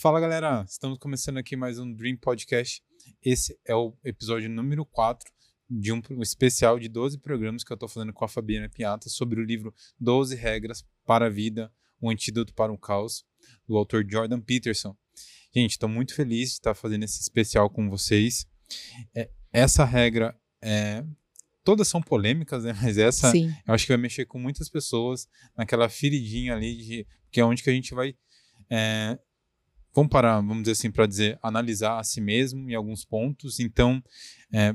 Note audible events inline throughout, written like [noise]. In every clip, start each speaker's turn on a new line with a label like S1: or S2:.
S1: Fala galera, estamos começando aqui mais um Dream Podcast. Esse é o episódio número 4 de um, um especial de 12 programas que eu estou fazendo com a Fabiana Piata sobre o livro 12 Regras para a Vida, o Antídoto para o Caos, do autor Jordan Peterson. Gente, estou muito feliz de estar fazendo esse especial com vocês. É, essa regra é, todas são polêmicas, né? [laughs] Mas essa
S2: Sim.
S1: eu acho que vai mexer com muitas pessoas naquela feridinha ali de que é onde que a gente vai é, vamos parar, vamos dizer assim, para dizer analisar a si mesmo em alguns pontos. Então, é,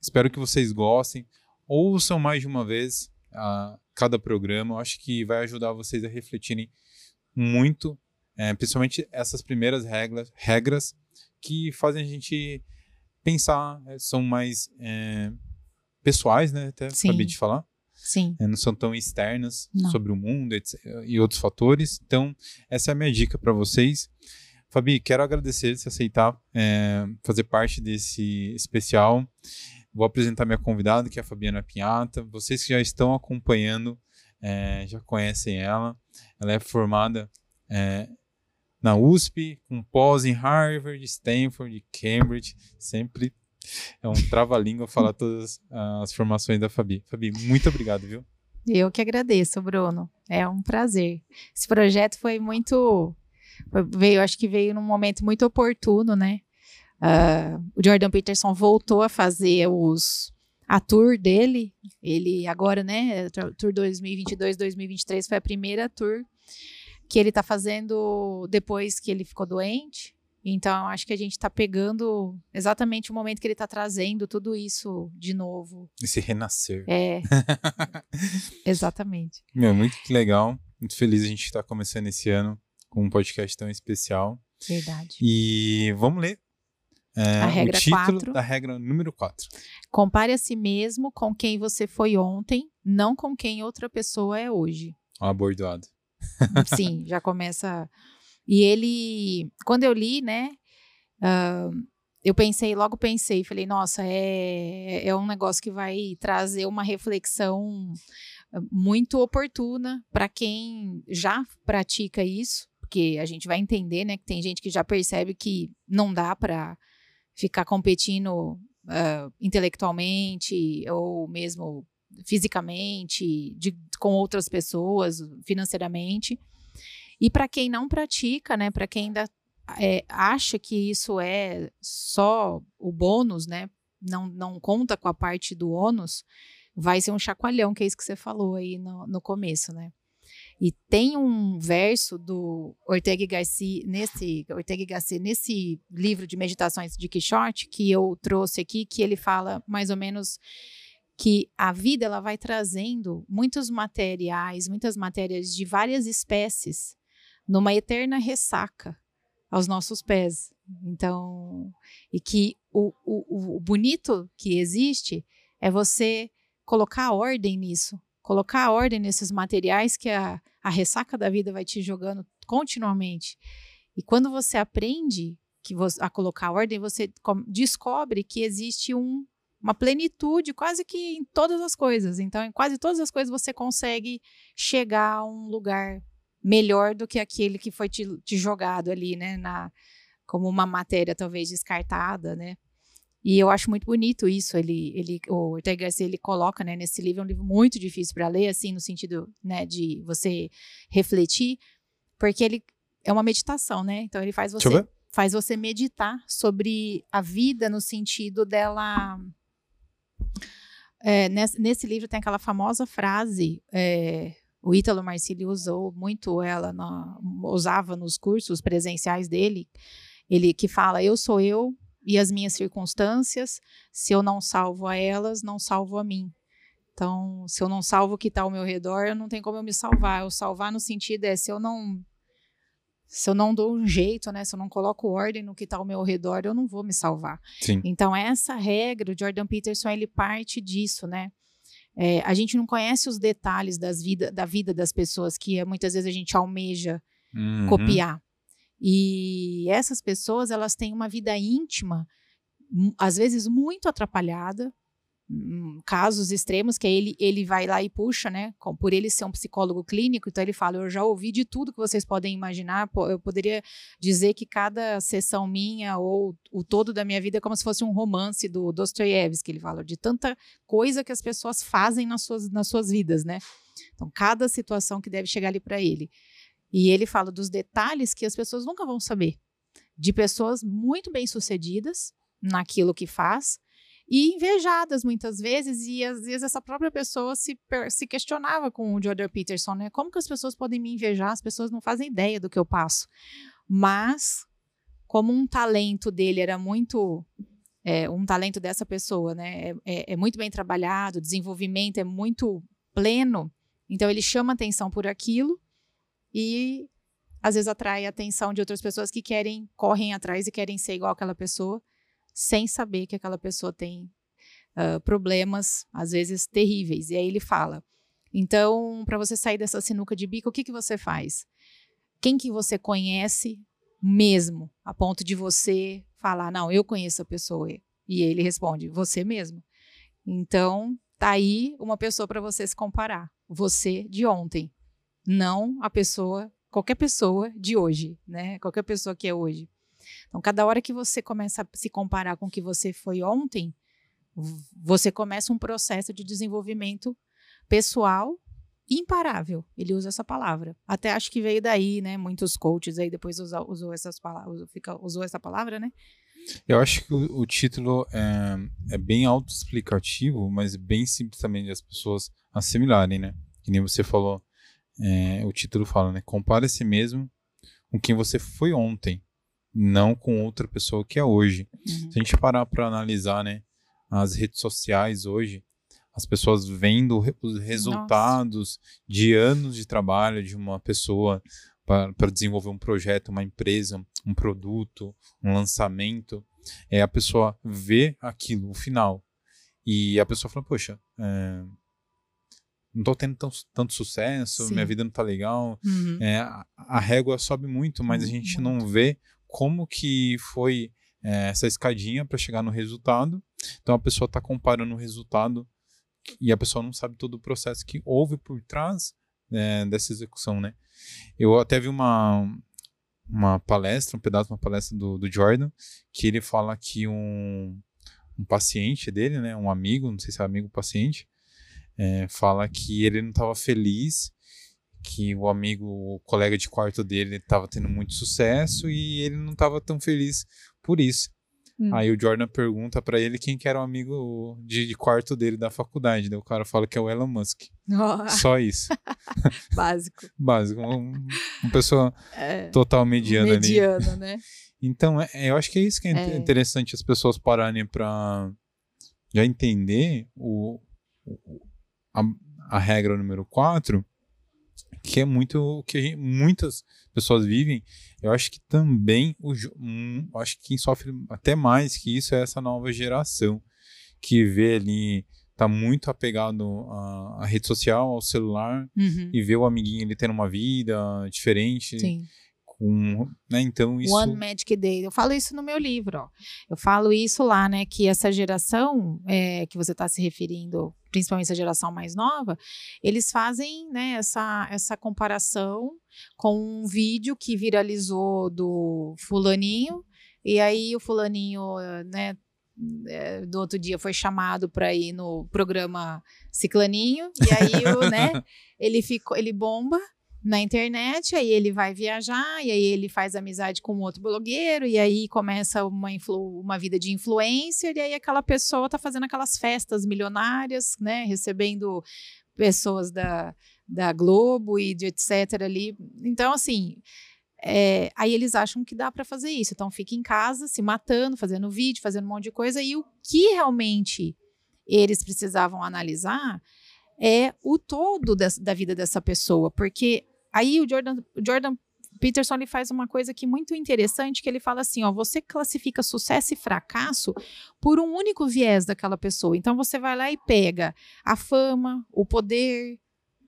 S1: espero que vocês gostem, ouçam mais de uma vez a cada programa. Eu acho que vai ajudar vocês a refletirem muito, é, principalmente essas primeiras regras, regras que fazem a gente pensar, é, são mais é, pessoais, né? Até
S2: Sim.
S1: acabei de falar.
S2: Sim.
S1: É, não são tão externas
S2: Não.
S1: sobre o mundo etc, e outros fatores. Então, essa é a minha dica para vocês. Fabi, quero agradecer se aceitar é, fazer parte desse especial. Vou apresentar minha convidada, que é a Fabiana Pinhata. Vocês que já estão acompanhando, é, já conhecem ela. Ela é formada é, na USP, com pós em Harvard, Stanford Cambridge. Sempre é um trava-língua falar todas as formações da Fabi. Fabi, muito obrigado, viu?
S2: Eu que agradeço, Bruno. É um prazer. Esse projeto foi muito. Veio, acho que veio num momento muito oportuno, né? Ah, o Jordan Peterson voltou a fazer os a tour dele. Ele agora, né? Tour 2022-2023 foi a primeira tour que ele tá fazendo depois que ele ficou doente. Então, acho que a gente tá pegando exatamente o momento que ele tá trazendo tudo isso de novo.
S1: Esse renascer.
S2: É, [laughs] exatamente.
S1: Meu, muito legal. Muito feliz a gente estar começando esse ano com um podcast tão especial.
S2: Verdade.
S1: E vamos ler é,
S2: A regra
S1: o título
S2: quatro.
S1: da regra número 4.
S2: Compare a si mesmo com quem você foi ontem, não com quem outra pessoa é hoje.
S1: Ó, abordoado. [laughs]
S2: Sim, já começa. E ele, quando eu li, né, ah, eu pensei, logo pensei, falei, nossa, é, é um negócio que vai trazer uma reflexão ah, muito oportuna para quem já pratica isso, porque a gente vai entender, né, que tem gente que já percebe que não dá para ficar competindo ah, intelectualmente ou mesmo fisicamente, de- com outras pessoas, financeiramente. E para quem não pratica, né, para quem ainda é, acha que isso é só o bônus, né, não, não conta com a parte do ônus, vai ser um chacoalhão, que é isso que você falou aí no, no começo, né? E tem um verso do Ortega Gasset nesse, Ortega Gasset nesse livro de meditações de Quixote que eu trouxe aqui, que ele fala mais ou menos que a vida ela vai trazendo muitos materiais, muitas matérias de várias espécies numa eterna ressaca aos nossos pés. Então, e que o, o, o bonito que existe é você colocar ordem nisso, colocar ordem nesses materiais que a, a ressaca da vida vai te jogando continuamente. E quando você aprende que você, a colocar ordem, você descobre que existe um, uma plenitude quase que em todas as coisas. Então, em quase todas as coisas você consegue chegar a um lugar melhor do que aquele que foi te, te jogado ali, né, na, como uma matéria talvez descartada, né? E eu acho muito bonito isso. Ele, ele, o Ortega Gasset, ele coloca, né, nesse livro, é um livro muito difícil para ler, assim, no sentido, né, de você refletir, porque ele é uma meditação, né? Então ele faz você faz você meditar sobre a vida no sentido dela. É, nesse, nesse livro tem aquela famosa frase, é, o Ítalo Marcilli usou muito ela, na- usava nos cursos presenciais dele, ele que fala: Eu sou eu e as minhas circunstâncias, se eu não salvo a elas, não salvo a mim. Então, se eu não salvo o que está ao meu redor, eu não tem como eu me salvar. Eu salvar no sentido é se eu não se eu não dou um jeito, né? Se eu não coloco ordem no que está ao meu redor, eu não vou me salvar.
S1: Sim.
S2: Então, essa regra, o Jordan Peterson, ele parte disso, né? É, a gente não conhece os detalhes das vida, da vida das pessoas que eh, muitas vezes a gente almeja
S1: Uhum.
S2: copiar. E essas pessoas, elas têm uma vida íntima, às vezes muito atrapalhada, hum, casos extremos que ele, ele vai lá e puxa, né? Por ele ser um psicólogo clínico, então ele fala: Eu já ouvi de tudo que vocês podem imaginar. Eu poderia dizer que cada sessão minha ou o todo da minha vida é como se fosse um romance do Dostoiévski, ele fala, de tanta coisa que as pessoas fazem nas suas, nas suas vidas, né? Então, cada situação que deve chegar ali para ele. E ele fala dos detalhes que as pessoas nunca vão saber. De pessoas muito bem-sucedidas naquilo que faz e invejadas muitas vezes, e às vezes essa própria pessoa se, se questionava com o Jordan Peterson, né? Como que as pessoas podem me invejar? As pessoas não fazem ideia do que eu passo. Mas, como um talento dele era muito. É, um talento dessa pessoa, né? É, é, é muito bem trabalhado, o desenvolvimento é muito pleno, então ele chama atenção por aquilo e às vezes atrai a atenção de outras pessoas que querem, correm atrás e querem ser igual aquela pessoa sem saber que aquela pessoa tem uh, problemas, às vezes terríveis. E aí ele fala: então, para você sair dessa sinuca de bico, o que, que você faz? Quem que você conhece mesmo, a ponto de você falar, não, eu conheço a pessoa. E ele responde, você mesmo. Então, tá aí uma pessoa para você se comparar. Você de ontem, não a pessoa, qualquer pessoa de hoje, né? Qualquer pessoa que é hoje. Então, cada hora que você começa a se comparar com o que você foi ontem, você começa um processo de desenvolvimento pessoal imparável. Ele usa essa palavra. Até acho que veio daí, né? Muitos coaches aí depois usou, usou essas palavras, fica, usou essa palavra, né?
S1: Eu acho que o, o título é, é bem autoexplicativo, mas bem simples também de as pessoas assimilarem, né? Que nem você falou, é, o título fala, né? Compare a si mesmo com quem você foi ontem não com outra pessoa que é hoje. Uhum. Se a gente parar para analisar, né, as redes sociais hoje, as pessoas vendo os resultados Nossa. de anos de trabalho de uma pessoa para desenvolver um projeto, uma empresa, um produto, um lançamento, é a pessoa vê aquilo, o final, e a pessoa fala, poxa, é, não estou tendo tão, tanto sucesso, Sim. minha vida não está legal, uhum. é, a, régua sobe muito, mas a gente muito. não vê como que foi é, essa escadinha para chegar no resultado. Então a pessoa está comparando o resultado e a pessoa não sabe todo o processo que houve por trás é, dessa execução, né? Eu até vi uma, uma palestra, um pedaço de uma palestra do, do Jordan, que ele fala que um, um paciente dele, né, um amigo, não sei se é amigo ou paciente, é, fala que ele não estava feliz que o amigo, o colega de quarto dele estava tendo muito sucesso e ele não estava tão feliz por isso. Hum. Aí o Jordan pergunta para ele quem que era o amigo de, de, quarto dele da faculdade. Daí o cara fala que é o Elon Musk. Oh. Só isso. [laughs]
S2: Básico.
S1: Básico. Um, uma pessoa é, total mediana,
S2: mediana ali. né? [laughs]
S1: Então, é, eu acho que é isso que é, é. interessante as pessoas pararem para já entender o, a, a regra número 4 que é muito o que muitas pessoas vivem. Eu acho que também, o, um, acho que quem sofre até mais que isso é essa nova geração, que vê ali, tá muito apegado à, à rede social, ao celular, uhum. e vê o amiguinho ele tendo uma vida diferente. Sim com, né? Então isso
S2: One Magic Day. Eu falo isso no meu livro, ó. Eu falo isso lá, né, que essa geração é, que você está se referindo, principalmente essa geração mais nova, eles fazem, né, essa essa comparação com um vídeo que viralizou do fulaninho e aí o fulaninho, né, é, do outro dia foi chamado para ir no programa Ciclaninho e aí o, né, [laughs] ele ficou, ele bomba na internet, aí ele vai viajar, e aí ele faz amizade com outro blogueiro, e aí começa uma, uma vida de influencer, e aí aquela pessoa tá fazendo aquelas festas milionárias, né, recebendo pessoas da, da Globo e de etc ali. Então, assim, é, aí eles acham que dá para fazer isso. Então, fica em casa, se matando, fazendo vídeo, fazendo um monte de coisa, e o que realmente eles precisavam analisar é o todo da vida dessa pessoa, porque Aí o Jordan, o Jordan Peterson ele faz uma coisa que muito interessante, que ele fala assim, ó, você classifica sucesso e fracasso por um único viés daquela pessoa. Então você vai lá e pega a fama, o poder,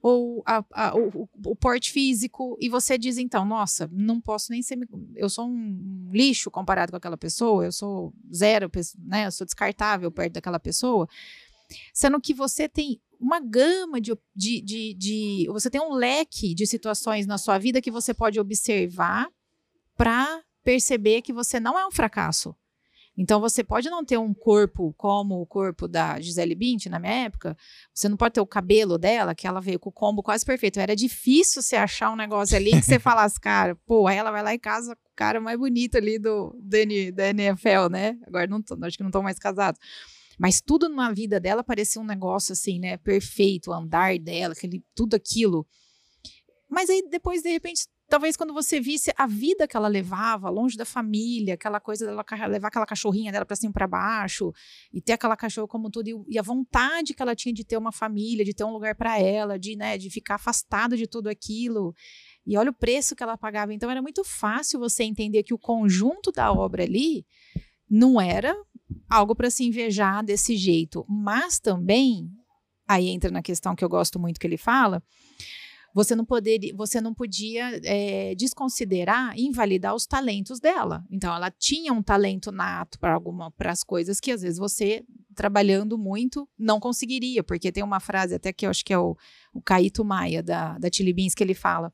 S2: ou a, a, o, o, porte físico, e você diz então, nossa, não posso nem ser, eu sou um lixo comparado com aquela pessoa, eu sou zero, né, eu sou descartável perto daquela pessoa. Sendo que você tem uma gama de, de, de, de, Você tem um leque de situações na sua vida que você pode observar para perceber que você não é um fracasso. Então você pode não ter um corpo como o corpo da Gisele Bint na minha época. Você não pode ter o cabelo dela, que ela veio com o combo quase perfeito. Era difícil você achar um negócio ali que você [laughs] falasse, cara, pô, ela vai lá em casa com o cara mais bonito ali do, do da NFL, né? Agora não tô, acho que não estão mais casados. Mas tudo na vida dela parecia um negócio assim, né? Perfeito, o andar dela, aquele, tudo aquilo. Mas aí depois, de repente, talvez quando você visse a vida que ela levava, longe da família, aquela coisa dela levar aquela cachorrinha dela para cima para baixo e ter aquela cachorra como tudo e, e, a vontade que ela tinha de ter uma família, de ter um lugar para ela, de, né, de ficar afastada de tudo aquilo. E olha o preço que ela pagava. Então era muito fácil você entender que o conjunto da obra ali não era algo para se invejar desse jeito, mas também aí entra na questão que eu gosto muito que ele fala, você não, poder, você não podia é, desconsiderar, invalidar os talentos dela. Então, ela tinha um talento nato para alguma para as coisas que às vezes você trabalhando muito não conseguiria, porque tem uma frase até que eu acho que é o, o Caíto Maia da da Tilly Beans que ele fala: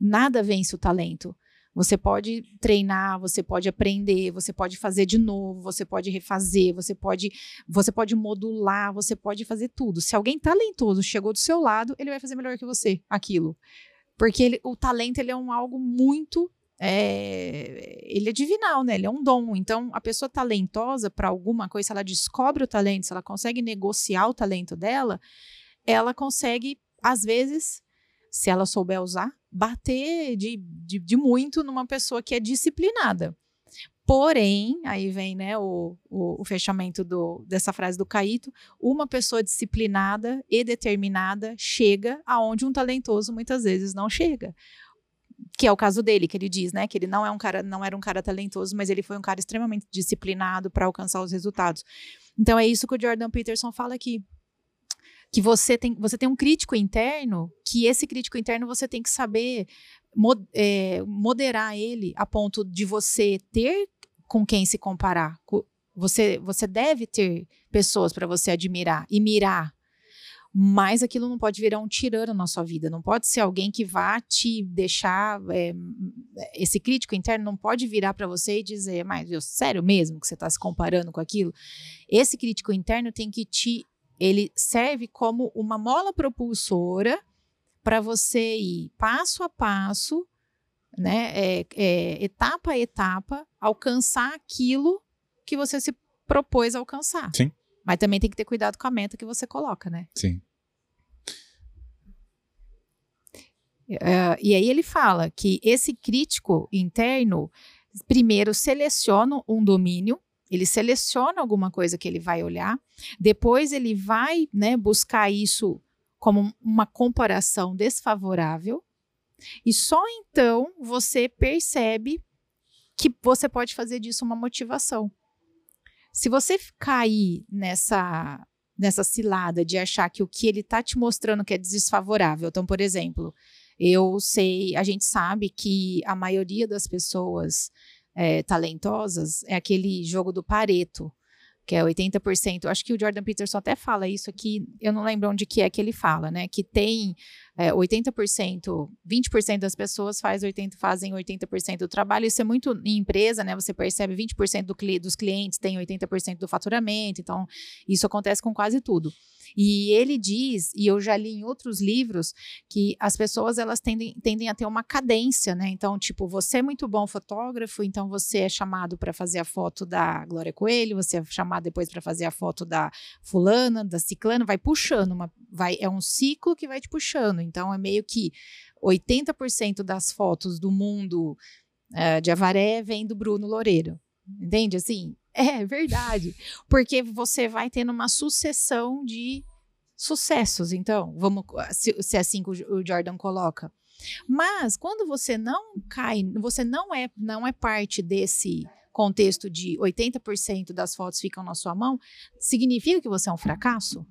S2: nada vence o talento. Você pode treinar, você pode aprender, você pode fazer de novo, você pode refazer, você pode, você pode modular, você pode fazer tudo. Se alguém talentoso chegou do seu lado, ele vai fazer melhor que você aquilo. Porque ele, o talento ele é um algo muito é, ele é divinal, né? Ele é um dom. Então, a pessoa talentosa para alguma coisa, se ela descobre o talento, se ela consegue negociar o talento dela, ela consegue, às vezes, se ela souber usar, bater de, de, de muito numa pessoa que é disciplinada. Porém, aí vem né, o, o, o, fechamento do, dessa frase do Caíto: uma pessoa disciplinada e determinada chega aonde um talentoso muitas vezes não chega. Que é o caso dele, que ele diz, né? Que ele não é um cara, não era um cara talentoso, mas ele foi um cara extremamente disciplinado para alcançar os resultados. Então é isso que o Jordan Peterson fala aqui que você tem, você tem um crítico interno, que esse crítico interno você tem que saber mod, é, moderar ele a ponto de você ter com quem se comparar. Você, você deve ter pessoas para você admirar e mirar. Mas aquilo não pode virar um tirano na sua vida. Não pode ser alguém que vá te deixar. É, esse crítico interno não pode virar para você e dizer, mas eu, sério mesmo que você está se comparando com aquilo? Esse crítico interno tem que te ele serve como uma mola propulsora para você ir passo a passo, né, é, é, etapa a etapa, alcançar aquilo que você se propôs a alcançar.
S1: Sim.
S2: Mas também tem que ter cuidado com a meta que você coloca, né?
S1: Sim.
S2: Uh, e aí ele fala que esse crítico interno primeiro seleciona um domínio ele seleciona alguma coisa que ele vai olhar, depois ele vai né, buscar isso como uma comparação desfavorável, e só então você percebe que você pode fazer disso uma motivação. Se você cair nessa nessa cilada de achar que o que ele está te mostrando que é desfavorável, então, por exemplo, eu sei, a gente sabe que a maioria das pessoas é, talentosas é aquele jogo do Pareto, que é 80%. Acho que o Jordan Peterson até fala isso aqui, eu não lembro onde que é que ele fala, né? Que tem é, 80%, 20% das pessoas faz 80, fazem 80% do trabalho. Isso é muito em empresa, né? Você percebe 20% do, dos clientes tem 80% do faturamento, então isso acontece com quase tudo. E ele diz, e eu já li em outros livros, que as pessoas elas tendem, tendem a ter uma cadência, né? Então, tipo, você é muito bom fotógrafo, então você é chamado para fazer a foto da Glória Coelho, você é chamado depois para fazer a foto da fulana, da ciclana, vai puxando, uma, vai, é um ciclo que vai te puxando. Então, é meio que 80% das fotos do mundo uh, de Avaré vem do Bruno Loureiro. Entende? Assim, [laughs] é verdade. Porque você vai tendo uma sucessão de sucessos, então, vamos se, se é assim que o Jordan coloca. Mas quando você não cai, você não é não é parte desse contexto de 80% das fotos ficam na sua mão, significa que você é um fracasso?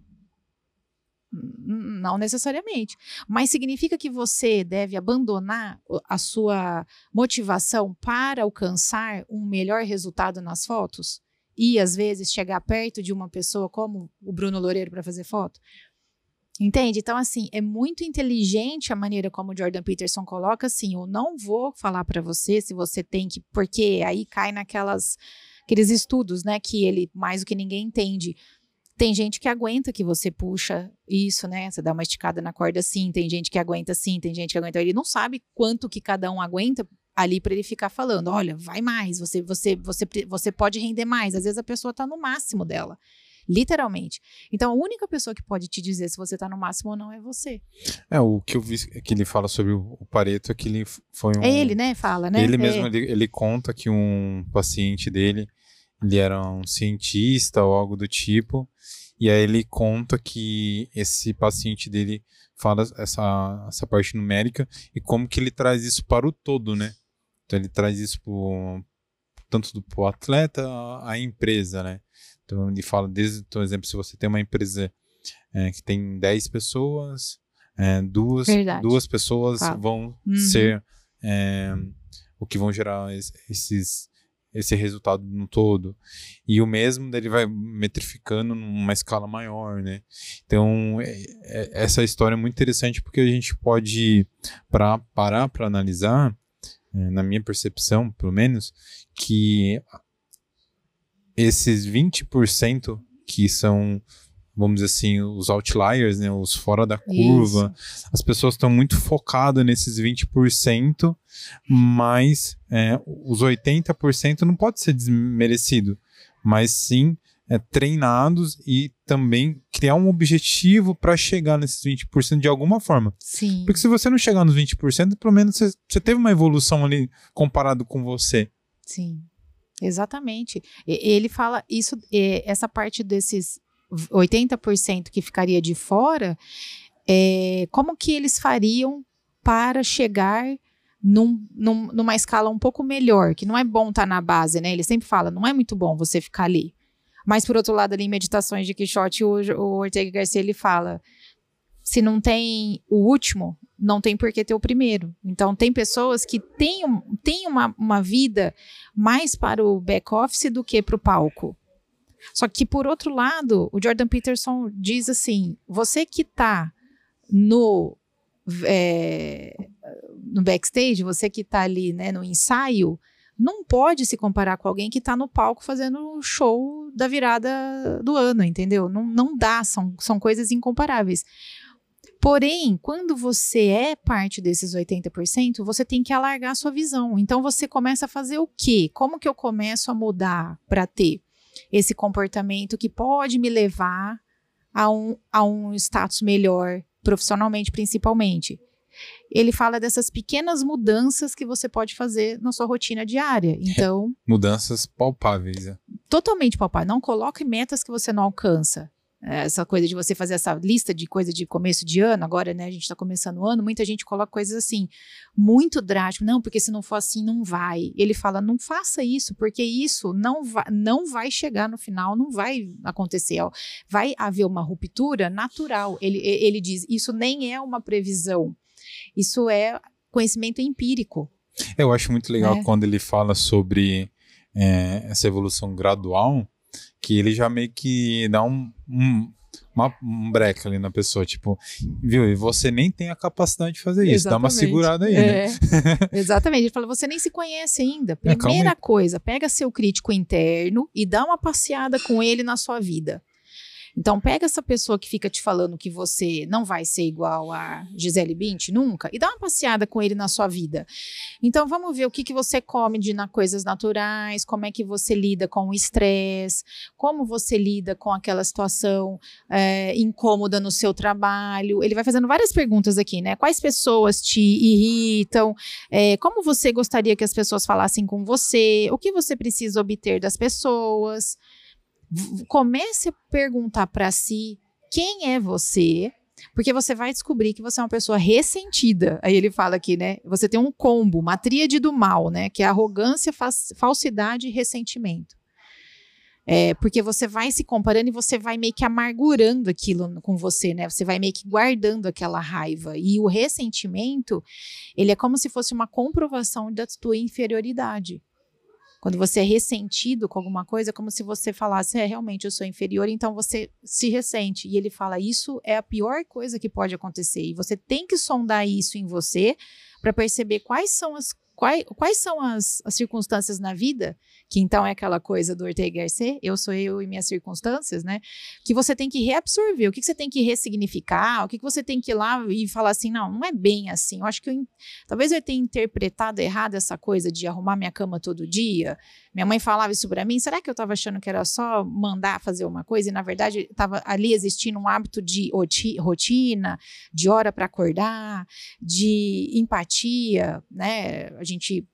S2: Não necessariamente. Mas significa que você deve abandonar a sua motivação para alcançar um melhor resultado nas fotos? ir, às vezes, chegar perto de uma pessoa como o Bruno Loureiro para fazer foto? Entende? Então, assim, é muito inteligente a maneira como o Jordan Peterson coloca assim: eu não vou falar para você se você tem que. Porque aí cai naquelas aqueles estudos, né, que ele mais do que ninguém entende. Tem gente que aguenta que você puxa isso, né? Você dá uma esticada na corda assim, tem gente que aguenta assim, tem gente que aguenta. Ele não sabe quanto que cada um aguenta ali para ele ficar falando, olha, vai mais, você você você você pode render mais. Às vezes a pessoa está no máximo dela. Literalmente. Então, a única pessoa que pode te dizer se você tá no máximo ou não é você.
S1: É, o que eu vi que ele fala sobre o Pareto é que ele foi um.
S2: É ele, né? Fala, né?
S1: Ele
S2: é.
S1: mesmo, ele, ele conta que um paciente dele, ele era um cientista ou algo do tipo, e aí ele conta que esse paciente dele fala essa, essa parte numérica e como que ele traz isso para o todo, né? Então ele traz isso pro, tanto do pro atleta à empresa, né? Então ele fala, desde, por exemplo, se você tem uma empresa é, que tem 10 pessoas, é, duas, duas pessoas vão uhum. ser é, o que vão gerar esses, esse resultado no todo. E o mesmo ele vai metrificando numa escala maior, né? Então, é, é, essa história é muito interessante porque a gente pode pra, parar para analisar, é, na minha percepção, pelo menos, que esses 20% que são, vamos dizer assim, os outliers, né, os fora da curva, Isso. as pessoas estão muito focadas nesses 20%, mas é, os 80% não pode ser desmerecido, mas sim é, treinados e também criar um objetivo para chegar nesses 20% de alguma forma.
S2: Sim.
S1: Porque se você não chegar nos 20%, pelo menos você, você teve uma evolução ali comparado com você.
S2: Sim. Exatamente. Ele fala isso, essa parte desses 80% que ficaria de fora, é, como que eles fariam para chegar num, num, numa escala um pouco melhor, que não é bom estar tá na base, né? Ele sempre fala, não é muito bom você ficar ali. Mas, por outro lado, ali em Meditações de Quixote, o, o Ortega Garcia, ele fala, se não tem o último, não tem por que ter o primeiro. Então, tem pessoas que têm, têm uma, uma vida mais para o back-office do que para o palco. Só que, por outro lado, o Jordan Peterson diz assim: você que está no, é, no backstage, você que está ali né, no ensaio, não pode se comparar com alguém que está no palco fazendo o show da virada do ano, entendeu? Não, não dá, são, são coisas incomparáveis. Porém, quando você é parte desses 80%, você tem que alargar a sua visão. Então você começa a fazer o quê? Como que eu começo a mudar para ter esse comportamento que pode me levar a um, a um status melhor, profissionalmente principalmente? Ele fala dessas pequenas mudanças que você pode fazer na sua rotina diária. Então.
S1: Mudanças palpáveis. É.
S2: Totalmente palpáveis. Não coloque metas que você não alcança essa coisa de você fazer essa lista de coisa de começo de ano, agora, né, a gente está começando o ano, muita gente coloca coisas assim, muito drástico, não, porque se não for assim, não vai. Ele fala, não faça isso, porque isso não, vai, não vai chegar no final, não vai acontecer. Vai haver uma ruptura natural. Ele, ele diz, isso nem é uma previsão, isso é conhecimento empírico.
S1: Eu acho muito legal é. quando ele fala sobre é, essa evolução gradual, que ele já meio que dá um, um, uma, um break ali na pessoa, tipo, viu? E você nem tem a capacidade de fazer isso, Exatamente. dá uma segurada aí,
S2: é. né? [laughs] Exatamente. Ele fala, você nem se conhece ainda. É, Primeira é, coisa, pega seu crítico interno e dá uma passeada com ele na sua vida. Então, pega essa pessoa que fica te falando que você não vai ser igual a Gisele Bint nunca e dá uma passeada com ele na sua vida. Então, vamos ver o que, que você come de na coisas naturais, como é que você lida com o estresse, como você lida com aquela situação é, incômoda no seu trabalho. Ele vai fazendo várias perguntas aqui, né? Quais pessoas te irritam? É, como você gostaria que as pessoas falassem com você? O que você precisa obter das pessoas? Comece a perguntar para si quem é você, porque você vai descobrir que você é uma pessoa ressentida. Aí ele fala aqui, né? Você tem um combo, uma tríade do mal, né? Que é arrogância, falsidade e ressentimento. É, porque você vai se comparando e você vai meio que amargurando aquilo com você, né? Você vai meio que guardando aquela raiva. E o ressentimento, ele é como se fosse uma comprovação da tua inferioridade. Quando você é ressentido com alguma coisa, é como se você falasse, é, realmente eu sou inferior, então você se ressente. E ele fala, isso é a pior coisa que pode acontecer. E você tem que sondar isso em você para perceber quais são as Quais, quais são as, as, circunstâncias na vida, que então é aquela coisa do Ortega Garcia, eu sou eu e minhas circunstâncias, né? Que você tem que reabsorver, o que, que você tem que ressignificar, o que, que você tem que ir lá e falar assim, não, não é bem assim. Eu acho que eu, talvez eu tenha interpretado errado essa coisa de arrumar minha cama todo dia, minha mãe falava isso para mim. Será que eu estava achando que era só mandar fazer uma coisa e na verdade estava ali existindo um hábito de rotina, de hora para acordar, de empatia, né? A gente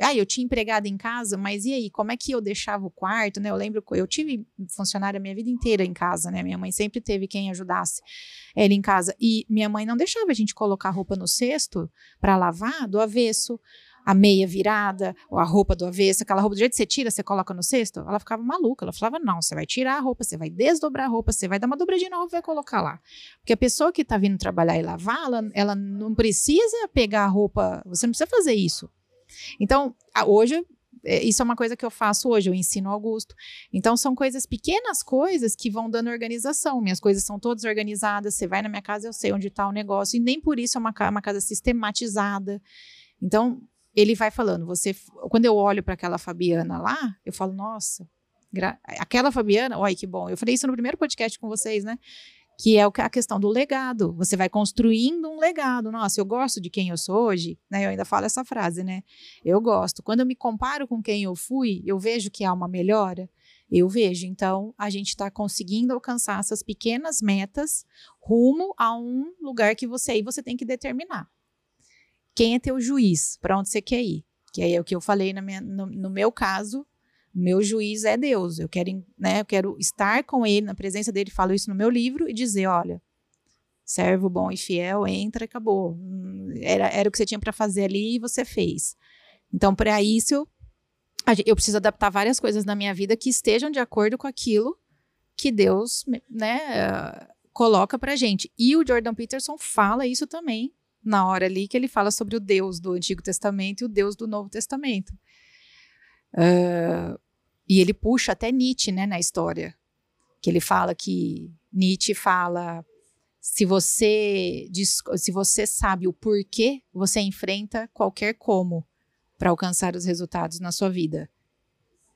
S2: ah, eu tinha empregada em casa, mas e aí, como é que eu deixava o quarto, né? Eu lembro, eu tive funcionária a minha vida inteira em casa, né? Minha mãe sempre teve quem ajudasse ela em casa. E minha mãe não deixava a gente colocar roupa no cesto para lavar do avesso a meia virada, ou a roupa do avesso, aquela roupa do jeito que você tira, você coloca no cesto, ela ficava maluca. Ela falava: não, você vai tirar a roupa, você vai desdobrar a roupa, você vai dar uma dobradinha na roupa e vai colocar lá. Porque a pessoa que está vindo trabalhar e lavar, ela, ela não precisa pegar a roupa, você não precisa fazer isso. Então, hoje é, isso é uma coisa que eu faço hoje, eu ensino Augusto. Então, são coisas, pequenas coisas que vão dando organização. Minhas coisas são todas organizadas. Você vai na minha casa, eu sei onde está o negócio. E nem por isso é uma, uma casa sistematizada. Então, ele vai falando, você, quando eu olho para aquela Fabiana lá, eu falo, nossa, aquela Fabiana, olha que bom. Eu falei isso no primeiro podcast com vocês, né? Que é a questão do legado. Você vai construindo um legado. Nossa, eu gosto de quem eu sou hoje, né? Eu ainda falo essa frase, né? Eu gosto. Quando eu me comparo com quem eu fui, eu vejo que há uma melhora. Eu vejo. Então, a gente está conseguindo alcançar essas pequenas metas rumo a um lugar que você aí você tem que determinar quem é teu juiz, para onde você quer ir. Que aí é o que eu falei minha, no, no, meu caso, meu juiz é Deus. Eu quero, né, eu quero estar com ele, na presença dele, falo isso no meu livro, e dizer, olha, servo bom e fiel, entra acabou. Era, era o que você tinha para fazer ali e você fez. Então, para isso, eu preciso adaptar várias coisas na minha vida que estejam de acordo com aquilo que Deus, né, coloca pra gente. E o Jordan Peterson fala isso também na hora ali que ele fala sobre o Deus do Antigo Testamento e o Deus do Novo Testamento. Uh, e ele puxa até Nietzsche né, na história, que ele fala que Nietzsche fala se você se você sabe o porquê, você enfrenta qualquer como para alcançar os resultados na sua vida.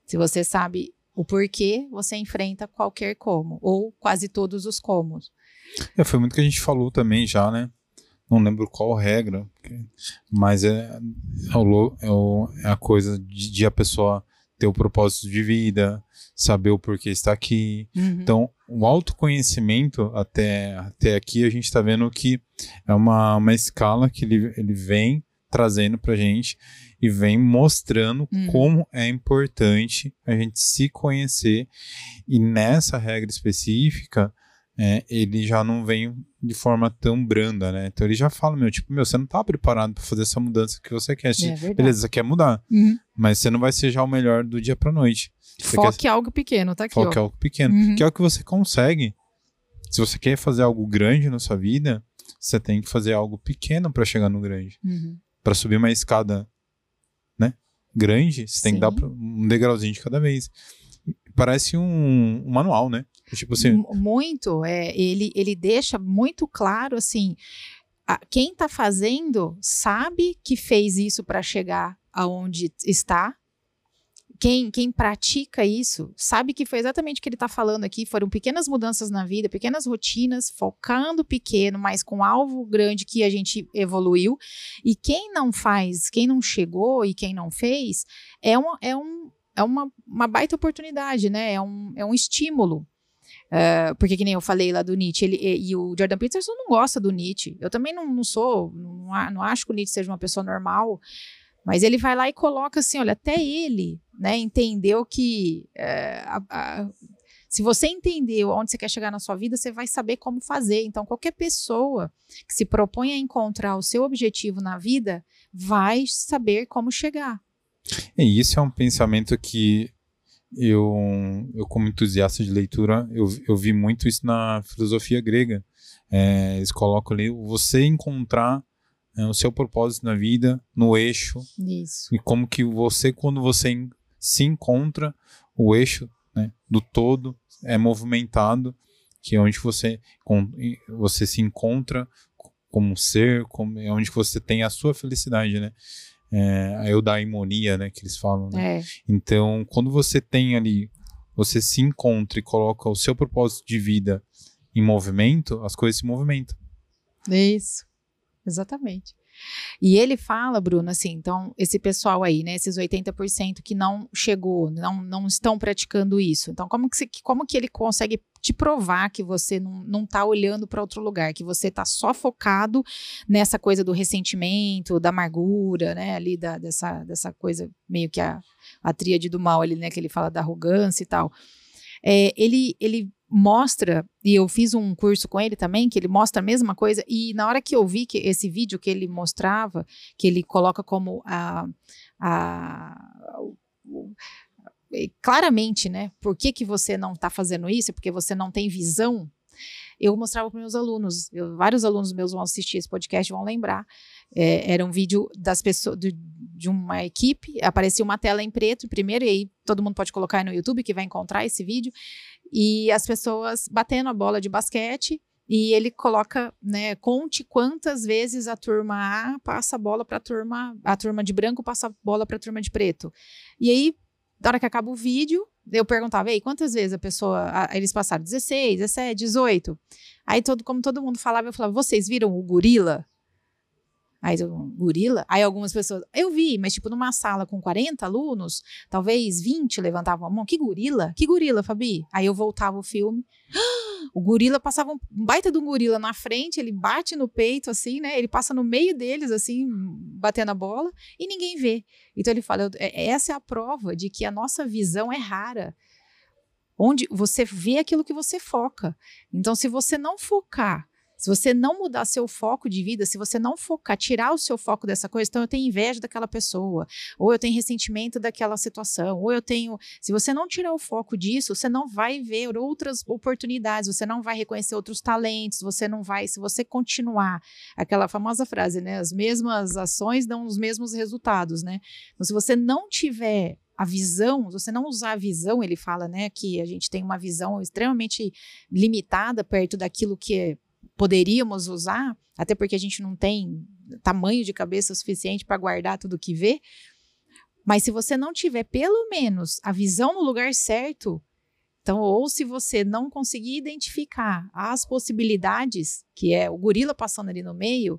S2: Se você sabe o porquê, você enfrenta qualquer como ou quase todos os comos.
S1: É, foi muito que a gente falou também já, né? Não lembro qual regra, mas é, é, o, é, o, é a coisa de, de, a pessoa ter o propósito de vida, saber o porquê está aqui. Uhum. Então, o autoconhecimento, até, até aqui, a gente está vendo que é uma, uma escala que ele, ele vem trazendo para gente e vem mostrando uhum. como é importante a gente se conhecer. E nessa regra específica, é, ele já não vem de forma tão branda, né? Então ele já fala, meu, tipo, meu, você não tá preparado para fazer essa mudança que você quer. É Beleza, você quer mudar, uhum. mas você não vai ser já o melhor do dia pra noite.
S2: Você Foque quer... algo pequeno, tá aqui,
S1: Foque ó. algo pequeno, uhum. que é o que você consegue. Se você quer fazer algo grande na sua vida, você tem que fazer algo pequeno para chegar no grande. Uhum. Para subir uma escada, né? Grande, você Sim. tem que dar um degrauzinho de cada vez parece um, um, manual, né?
S2: Tipo assim... Muito. É, ele, ele deixa muito claro, assim, a, quem está fazendo sabe que fez isso para chegar aonde está. Quem, quem pratica isso sabe que foi exatamente o que ele está falando aqui. Foram pequenas mudanças na vida, pequenas rotinas, focando pequeno, mas com alvo grande que a gente evoluiu. E quem não faz, quem não chegou e quem não fez, é, um, é um, é uma, uma baita oportunidade, né? É um, é um estímulo. Uh, porque, que nem eu falei lá do Nietzsche, ele, e, e, o Jordan Peterson não gosta do Nietzsche. Eu também não, não sou, não, não acho que o Nietzsche seja uma pessoa normal, mas ele vai lá e coloca assim: olha, até ele né, entendeu que uh, a, a, se você entendeu onde você quer chegar na sua vida, você vai saber como fazer. Então, qualquer pessoa que se propõe a encontrar o seu objetivo na vida vai saber como chegar.
S1: E isso é um pensamento que eu, eu como entusiasta de leitura, eu, eu vi muito isso na filosofia grega. É, eles colocam ali você encontrar é, o seu propósito na vida, no eixo.
S2: Isso.
S1: E como que você, quando você se encontra o eixo né, do todo, é movimentado, que é onde você, você se encontra como ser, como, é onde você tem a sua felicidade, né? É, a eudaimonia, né, que eles falam. Né?
S2: É.
S1: Então, quando você tem ali, você se encontra e coloca o seu propósito de vida em movimento, as coisas se movimentam.
S2: Isso, exatamente. E ele fala, Bruno, assim, então, esse pessoal aí, né, esses 80% que não chegou, não, não estão praticando isso. Então, como que, você, como que ele consegue te provar que você não, não tá olhando para outro lugar, que você tá só focado nessa coisa do ressentimento, da amargura, né, ali da, dessa, dessa coisa meio que a, a tríade do mal ali, né, que ele fala da arrogância e tal. É, ele, ele mostra, e eu fiz um curso com ele também, que ele mostra a mesma coisa, e na hora que eu vi que esse vídeo que ele mostrava, que ele coloca como a, a, claramente, né, por que, que você não está fazendo isso, porque você não tem visão, eu mostrava para meus alunos, eu, vários alunos meus vão assistir esse podcast vão lembrar, é, era um vídeo das pessoas, de, de uma equipe, aparecia uma tela em preto primeiro, e aí todo mundo pode colocar no YouTube que vai encontrar esse vídeo, e as pessoas batendo a bola de basquete e ele coloca, né, conte quantas vezes a turma A passa a bola para a turma, a turma de branco passa a bola para a turma de preto. E aí, na hora que acaba o vídeo, eu perguntava, ei, quantas vezes a pessoa, a, eles passaram 16, 17, 18. Aí todo, como todo mundo falava, eu falava, vocês viram o gorila? Aí eu, gorila? Aí algumas pessoas, eu vi, mas tipo numa sala com 40 alunos, talvez 20 levantavam a mão. Que gorila? Que gorila, Fabi? Aí eu voltava o filme. O gorila passava um baita de um gorila na frente, ele bate no peito assim, né? Ele passa no meio deles assim, batendo a bola e ninguém vê. Então ele fala, é, essa é a prova de que a nossa visão é rara. Onde você vê aquilo que você foca. Então se você não focar se você não mudar seu foco de vida, se você não focar, tirar o seu foco dessa coisa, então eu tenho inveja daquela pessoa, ou eu tenho ressentimento daquela situação, ou eu tenho. Se você não tirar o foco disso, você não vai ver outras oportunidades, você não vai reconhecer outros talentos, você não vai. Se você continuar aquela famosa frase, né? As mesmas ações dão os mesmos resultados, né? Então, se você não tiver a visão, você não usar a visão, ele fala, né, que a gente tem uma visão extremamente limitada perto daquilo que é poderíamos usar, até porque a gente não tem tamanho de cabeça suficiente para guardar tudo que vê. Mas se você não tiver pelo menos a visão no lugar certo, então, ou se você não conseguir identificar as possibilidades, que é o gorila passando ali no meio,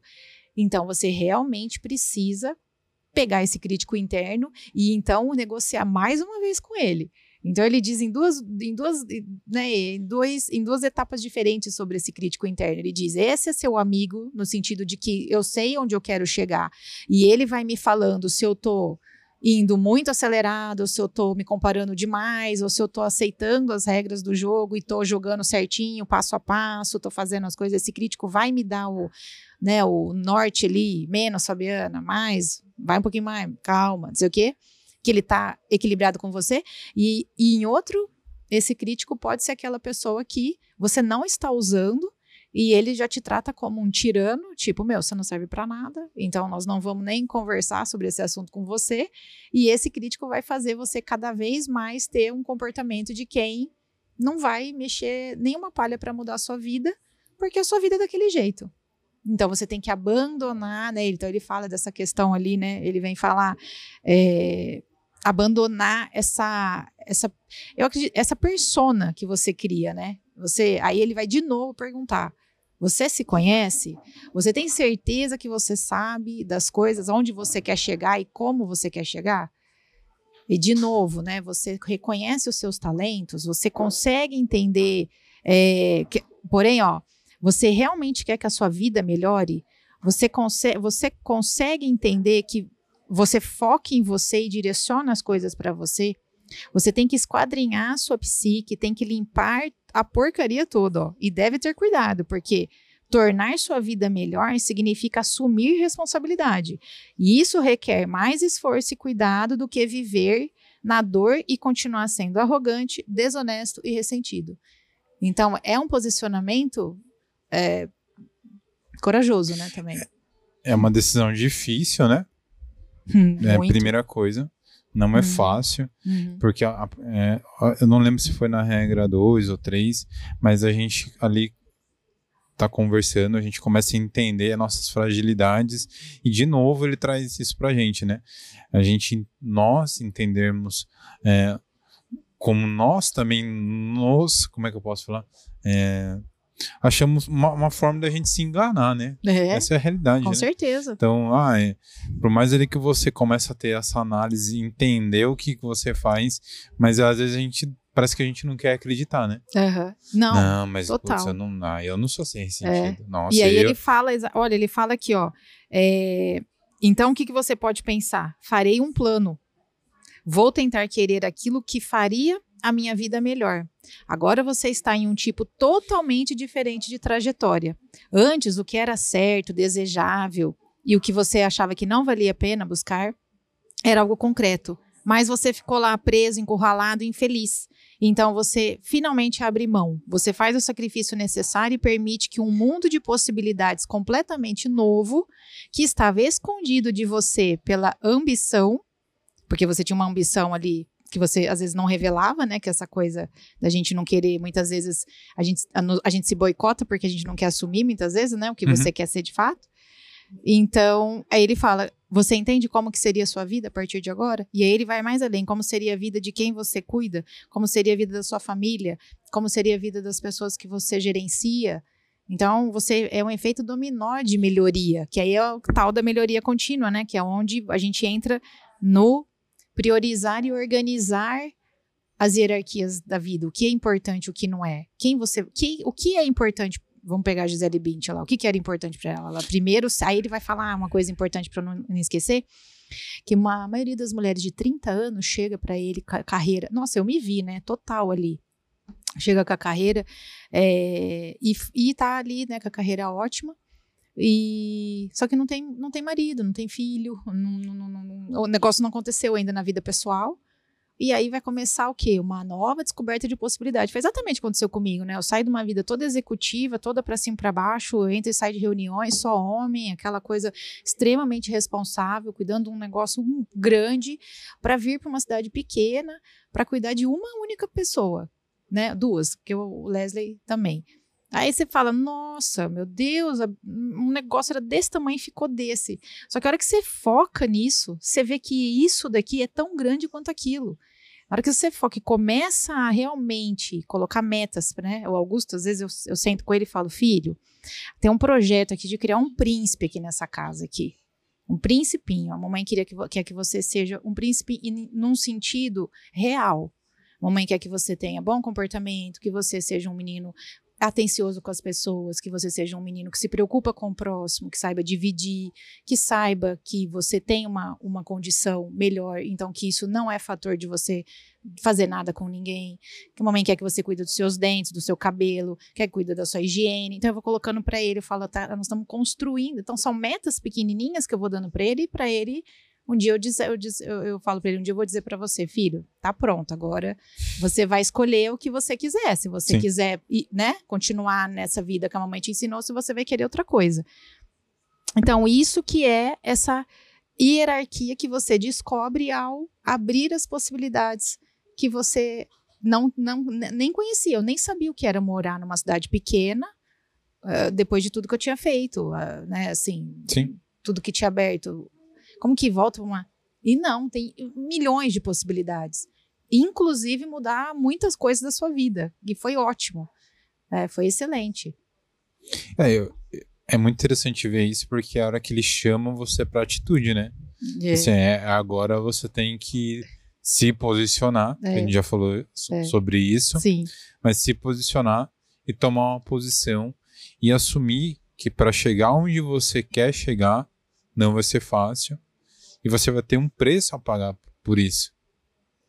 S2: então você realmente precisa pegar esse crítico interno e então negociar mais uma vez com ele. Então ele diz em duas, em duas, né, em, dois, em duas etapas diferentes sobre esse crítico interno. Ele diz: esse é seu amigo, no sentido de que eu sei onde eu quero chegar. E ele vai me falando se eu tô indo muito acelerado, se eu tô me comparando demais, ou se eu tô aceitando as regras do jogo e tô jogando certinho, passo a passo, tô fazendo as coisas. Esse crítico vai me dar o, né, o norte ali, menos, Fabiana, mais, vai um pouquinho mais, calma, não sei o quê que ele está equilibrado com você, e, e em outro, esse crítico pode ser aquela pessoa que você não está usando e ele já te trata como um tirano, tipo, meu, você não serve para nada, então nós não vamos nem conversar sobre esse assunto com você. E esse crítico vai fazer você cada vez mais ter um comportamento de quem não vai mexer nenhuma palha para mudar a sua vida, porque a sua vida é daquele jeito. Então você tem que abandonar, né? Então ele fala dessa questão ali, né? Ele vem falar é, abandonar essa essa eu acredito, essa persona que você cria, né? Você aí ele vai de novo perguntar: você se conhece? Você tem certeza que você sabe das coisas, onde você quer chegar e como você quer chegar? E de novo, né? Você reconhece os seus talentos, você consegue entender. É, que, porém, ó, você realmente quer que a sua vida melhore? Você você consegue entender que você foca em você e direciona as coisas para você, você tem que esquadrinhar a sua psique, tem que limpar a porcaria toda, ó. E deve ter cuidado, porque tornar sua vida melhor significa assumir responsabilidade. E isso requer mais esforço e cuidado do que viver na dor e continuar sendo arrogante, desonesto e ressentido. Então, é um posicionamento é, corajoso, né, também.
S1: É uma decisão difícil, né?
S2: Hum,
S1: é a primeira coisa. Não é
S2: Uhum.
S1: fácil,
S2: Uhum.
S1: porque a- a- é, a- eu não lembro se foi na regra 2 ou 3, mas a gente ali tá conversando, a gente começa a entender as nossas fragilidades e de novo ele traz isso pra gente, né? A gente, nós entendermos é, como nós também nos, como é que eu posso falar? É, achamos uma, uma forma da gente se enganar, né?
S2: É,
S1: Essa é a realidade,
S2: com
S1: né?
S2: certeza.
S1: Então, ah, é, por mais ali que você começa a ter essa análise, entender o que, que você faz, mas às vezes a gente parece que a gente não quer acreditar, né?
S2: Aham. Não.
S1: mas
S2: total.
S1: putz, eu não, ah, eu não sou sem sentido. Nossa,
S2: E aí
S1: eu,
S2: ele fala, olha, ele fala aqui, ó. é, então, o que, que você pode pensar? Farei um plano. Vou tentar querer aquilo que faria a minha vida melhor. Agora você está em um tipo totalmente diferente de trajetória. Antes, o que era certo, desejável e o que você achava que não valia a pena buscar era algo concreto. Mas você ficou lá preso, encurralado, infeliz. Então você finalmente abre mão. Você faz o sacrifício necessário e permite que um mundo de possibilidades completamente novo, que estava escondido de você pela ambição, porque você tinha uma ambição ali que você às vezes não revelava, né? Que essa coisa da gente não querer, muitas vezes a gente, a, a gente se boicota porque a gente não quer assumir, muitas vezes, né? O que
S1: Uhum.
S2: você quer ser de fato. Então, aí ele fala: você entende como que seria a sua vida a partir de agora? E aí ele vai mais além, como seria a vida de quem você cuida, como seria a vida da sua família, como seria a vida das pessoas que você gerencia. Então, você é um efeito dominó de melhoria, que aí é o tal da melhoria contínua, né? Que é onde a gente entra no priorizar e organizar as hierarquias da vida, o que é importante, o que não é. Quem você, que, o que é importante Vamos pegar a Gisele Bint lá. O que, que era importante para ela? ela? Primeiro, aí ele vai falar uma coisa importante para não, não esquecer, que uma, a maioria das mulheres de 30 anos chega para ele carreira. Nossa, eu me vi, né? Total ali. Chega com a carreira é, e, e tá ali, né, com a carreira ótima. E só que não tem, não tem marido, não tem filho, não- não- não- o negócio não aconteceu ainda na vida pessoal. E aí vai começar o quê? Uma nova descoberta de possibilidade. Foi exatamente o que aconteceu comigo, né? Eu saio de uma vida toda executiva, toda para cima para baixo, eu entro e saio de reuniões, só homem, aquela coisa extremamente responsável, cuidando de um negócio grande, para vir para uma cidade pequena, para cuidar de uma única pessoa, né? Duas, que o Leslie também. Aí você fala, nossa, meu Deus, um negócio era desse tamanho e ficou desse. Só que a hora que você foca nisso, você vê que isso daqui é tão grande quanto aquilo. Na hora que você foca e começa a realmente colocar metas, né? O Augusto, às vezes eu, eu sento com ele e falo, filho, tem um projeto aqui de criar um príncipe aqui nessa casa aqui. Um príncipinho. A mamãe queria que, quer que você seja um príncipe em, num sentido real. Mamãe quer que você tenha bom comportamento, que você seja um menino atencioso com as pessoas, que você seja um menino que se preocupa com o próximo, que saiba dividir, que saiba que você tem uma, uma condição melhor, então que isso não é fator de você fazer nada com ninguém, que a mamãe quer que você cuide dos seus dentes, do seu cabelo, quer que cuida da sua higiene, então eu vou colocando para ele, eu falo, tá, nós estamos construindo, então são metas pequenininhas que eu vou dando para ele, e para ele um dia eu, dizer, eu, diz- eu, eu falo para ele, um dia eu vou dizer para você, filho, tá pronto, agora você vai escolher o que você quiser. Se você
S1: Sim.
S2: quiser, né, continuar nessa vida que a mamãe te ensinou, se você vai querer outra coisa. Então, isso que é essa hierarquia que você descobre ao abrir as possibilidades que você não, não ne- nem conhecia. Eu nem sabia o que era morar numa cidade pequena, ah, depois de tudo que eu tinha feito, ah, né, assim,
S1: Sim.
S2: tudo que tinha aberto. Como que volta uma. E não, tem milhões de possibilidades. Inclusive mudar muitas coisas da sua vida. E foi ótimo. É, foi excelente.
S1: É, eu- é muito interessante ver isso, porque a hora que eles chamam você pra atitude, né?
S2: É,
S1: Assim, é, agora você tem que se posicionar,
S2: É.
S1: a gente já falou so-
S2: É.
S1: sobre isso,
S2: Sim,
S1: mas se posicionar e tomar uma posição e assumir que para chegar onde você quer chegar não vai ser fácil e você vai ter um preço a pagar por isso.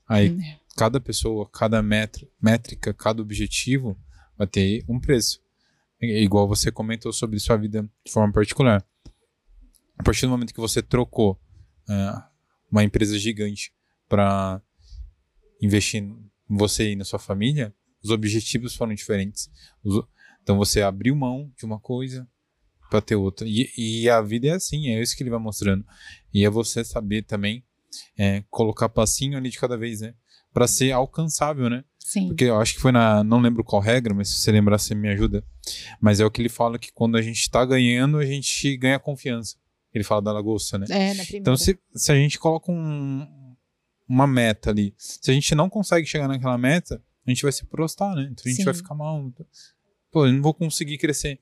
S1: Aí
S2: É.
S1: cada pessoa, cada métrica, cada objetivo vai ter um preço. É igual você comentou sobre sua vida de forma particular. A partir do momento que você trocou ah, uma empresa gigante para investir em você e na sua família, os objetivos foram diferentes. Então você abriu mão de uma coisa para ter outra. E, e a vida é assim, é isso que ele vai mostrando. E é você saber também é, colocar passinho ali de cada vez, né? Para ser alcançável, né?
S2: Sim.
S1: Porque eu acho que foi na. Não lembro qual regra, mas se você lembrar, você me ajuda. Mas é o que ele fala que quando a gente tá ganhando, a gente ganha confiança. Ele fala da lagosta, né?
S2: É, na primeira.
S1: Então, se, se a gente coloca um, uma meta ali, se a gente não consegue chegar naquela meta, a gente vai se prostar, né? Então a gente
S2: Sim.
S1: vai ficar mal. Pô, eu não vou conseguir crescer.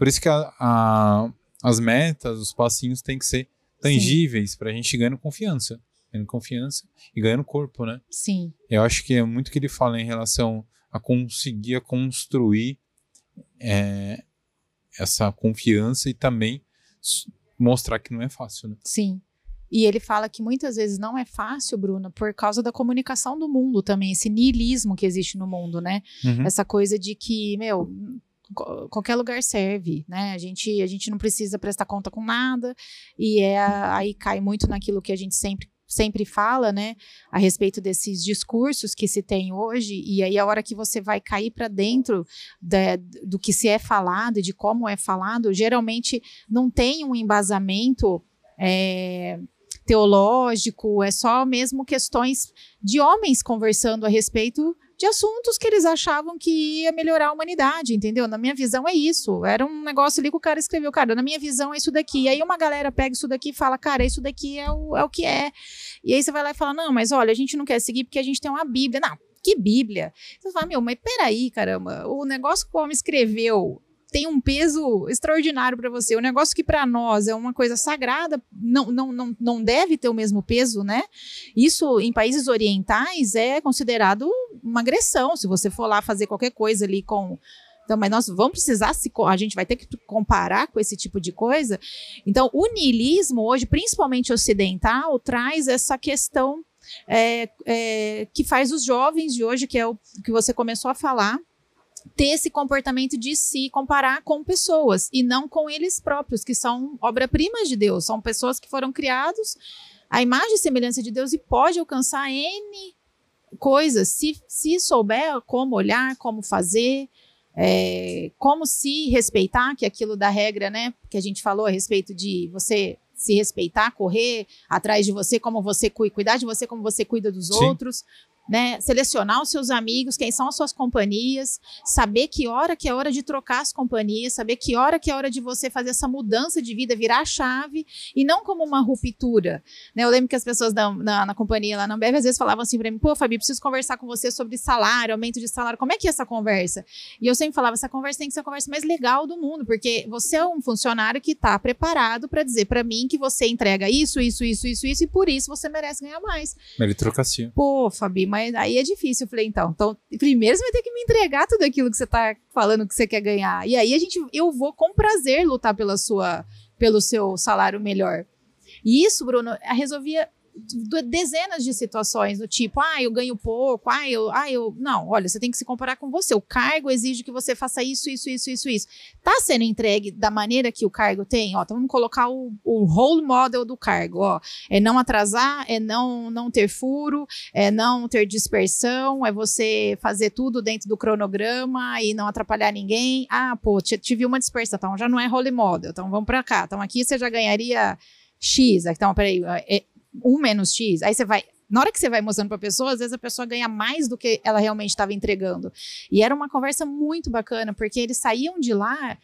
S1: Por isso que a, a- as metas, os passinhos têm que ser tangíveis para a gente ganhando confiança. Ganhando confiança e ganhando corpo, né?
S2: Sim,
S1: Eu acho que é muito o que ele fala em relação a conseguir a construir é, essa confiança e também mostrar que não é fácil, né?
S2: sim. E ele fala que muitas vezes não é fácil, Bruna, por causa da comunicação do mundo também, esse niilismo que existe no mundo, né?
S1: Uhum.
S2: Essa coisa de que, meu, qualquer lugar serve, né? A gente, a gente não precisa prestar conta com nada, e é aí cai muito naquilo que a gente sempre sempre fala, né, a respeito desses discursos que se tem hoje, e aí a hora que você vai cair para dentro do que se é falado e de como é falado, geralmente não tem um embasamento é, teológico, é só mesmo questões de homens conversando a respeito de assuntos que eles achavam que ia melhorar a humanidade, entendeu? Na minha visão é isso. Era um negócio ali que o cara escreveu, cara, na minha visão é isso daqui. E aí uma galera pega isso daqui e fala, cara, isso daqui é o, é o que é. E aí você vai lá e fala, não, mas olha, a gente não quer seguir porque a gente tem uma Bíblia. Não, que Bíblia? Você fala, meu, mas peraí, caramba, o negócio que o homem escreveu tem um peso extraordinário para você. O negócio que para nós é uma coisa sagrada, não, não, não, não deve ter o mesmo peso, né? Isso em países orientais é considerado uma agressão. Se você for lá fazer qualquer coisa ali com. Então, mas nós vamos precisar se. A gente vai ter que comparar com esse tipo de coisa. Então, o niilismo hoje, principalmente ocidental, traz essa questão é, é, que faz os jovens de hoje, que é o que você começou a falar, ter esse comportamento de se comparar com pessoas e não com eles próprios, que são obra-primas de Deus, são pessoas que foram criados à imagem e semelhança de Deus e pode alcançar N coisas se, se souber como olhar, como fazer, é, como se respeitar, que é aquilo da regra, né, que a gente falou a respeito de você se respeitar, correr atrás de você, como você cuida, cuidar de você como você cuida dos
S1: Sim.
S2: outros, né? Selecionar os seus amigos, quem são as suas companhias, saber que hora que é hora de trocar as companhias, saber que hora que é hora de você fazer essa mudança de vida, virar a chave, e não como uma ruptura. Né? Eu lembro que as pessoas da, na, na companhia lá na Ambev às vezes falavam assim para mim, pô, Fabi, preciso conversar com você sobre salário, aumento de salário, como é que é essa conversa? E eu sempre falava, essa conversa tem que ser a conversa mais legal do mundo, porque você é um funcionário que está preparado para dizer para mim que você entrega isso, isso, isso, isso, isso, e por isso você merece ganhar mais.
S1: Meritocracia.
S2: Pô, Fabi, mas aí é difícil. Eu falei, então, então, primeiro você vai ter que me entregar tudo aquilo que você tá falando que você quer ganhar. E aí a gente, eu vou com prazer lutar pela sua, pelo seu salário melhor. E isso, Bruno, resolvia dezenas de situações do tipo, ah, eu ganho pouco, ah, eu, ah, eu, não, olha, você tem que se comparar com você. O cargo exige que você faça isso, isso, isso, isso, isso. Tá sendo entregue da maneira que o cargo tem, ó, então vamos colocar o, o role model do cargo, ó, é não atrasar, é não não ter furo, é não ter dispersão, é você fazer tudo dentro do cronograma e não atrapalhar ninguém. Ah, pô, tive uma dispersão, então já não é role model, então vamos pra cá. Então aqui você já ganharia X, então peraí, é 1 menos X. Aí você vai. Na hora que você vai mostrando pra pessoa, às vezes a pessoa ganha mais do que ela realmente estava entregando. E era uma conversa muito bacana, porque eles saíam de lá